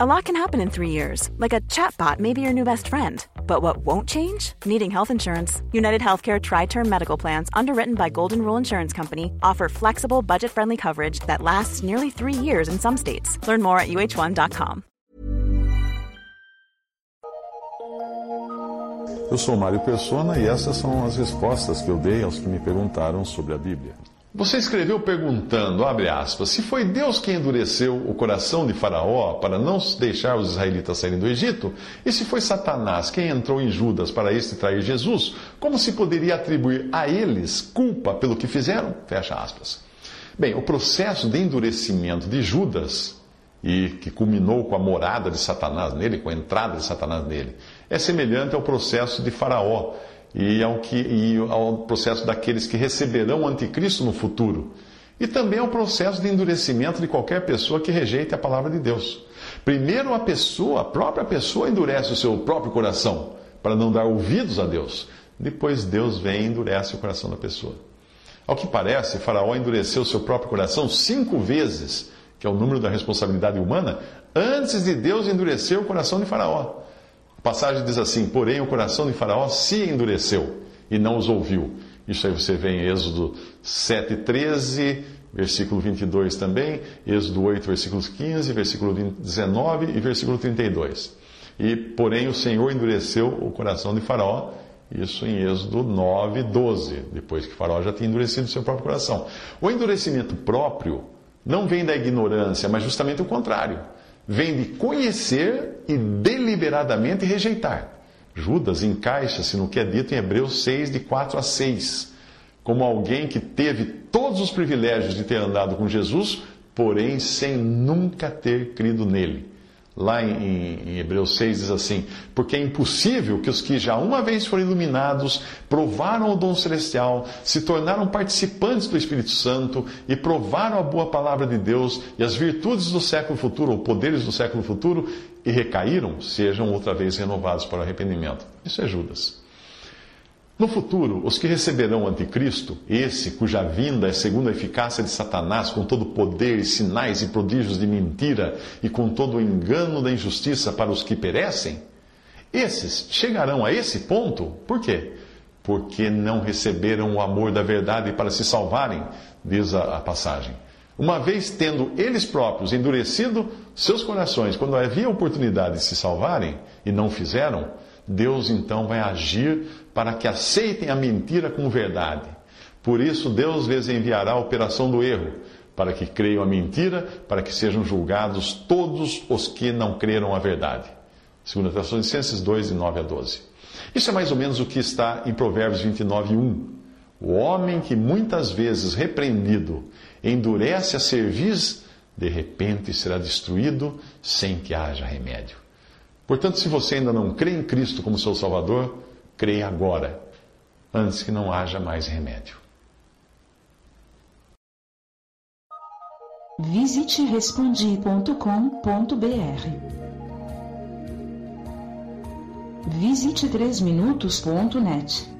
A lot can happen in three years, like a chatbot may be your new best friend. But what won't change? Needing health insurance. United Healthcare Tri Term Medical Plans, underwritten by Golden Rule Insurance Company, offer flexible, budget friendly coverage that lasts nearly three years in some states. Learn more at uh1.com. Eu sou Mário Persona e essas são as respostas que eu dei aos que me perguntaram sobre a Bíblia. Você escreveu perguntando, abre aspas, se foi Deus quem endureceu o coração de Faraó para não deixar os israelitas saírem do Egito, e se foi Satanás quem entrou em Judas para este trair Jesus, como se poderia atribuir a eles culpa pelo que fizeram? Fecha aspas. Bem, o processo de endurecimento de Judas, e que culminou com a morada de Satanás nele, com a entrada de Satanás nele, é semelhante ao processo de Faraó e ao, que, e ao processo daqueles que receberão o anticristo no futuro. E também ao processo de endurecimento de qualquer pessoa que rejeite a palavra de Deus. Primeiro a pessoa, a própria pessoa endurece o seu próprio coração para não dar ouvidos a Deus. Depois Deus vem e endurece o coração da pessoa. Ao que parece, Faraó endureceu seu próprio coração cinco vezes, que é o número da responsabilidade humana, antes de Deus endurecer o coração de Faraó. A passagem diz assim: Porém, o coração de Faraó se endureceu e não os ouviu. Isso aí você vê em Êxodo 7, 13, versículo 22 também, Êxodo 8, versículos 15, versículo 19 e versículo 32. E, porém, o Senhor endureceu o coração de Faraó, isso em Êxodo 9, 12, depois que Faraó já tinha endurecido seu próprio coração. O endurecimento próprio não vem da ignorância, mas justamente o contrário vem de conhecer e deliberadamente rejeitar. Judas encaixa-se no que é dito em Hebreus 6, de 4 a 6, como alguém que teve todos os privilégios de ter andado com Jesus, porém sem nunca ter crido nele lá em, em, Hebreus 6 diz assim: Porque é impossível que os que já uma vez foram iluminados, provaram o dom celestial, se tornaram participantes do Espírito Santo e provaram a boa palavra de Deus e as virtudes do século futuro, ou poderes do século futuro, e recaíram, sejam outra vez renovados para o arrependimento. Isso é Judas. No futuro, os que receberão o anticristo, esse cuja vinda é segundo a eficácia de Satanás, com todo o poder, sinais e prodígios de mentira e com todo o engano da injustiça para os que perecem, esses chegarão a esse ponto, por quê? Porque não receberam o amor da verdade para se salvarem, diz a, a passagem. Uma vez tendo eles próprios endurecido seus corações quando havia oportunidade de se salvarem e não fizeram, Deus então vai agir para que aceitem a mentira como verdade. Por isso, Deus lhes enviará a operação do erro, para que creiam a mentira, para que sejam julgados todos os que não creram a verdade. 2 Tessalonicenses 2, de 9 a 12. Isso é mais ou menos o que está em Provérbios 29, 1. O homem que muitas vezes repreendido endurece a cerviz, de repente será destruído sem que haja remédio. Portanto, se você ainda não crê em Cristo como seu Salvador, creia agora, antes que não haja mais remédio. Visite respondi.com.br. Visite 3minutos.net.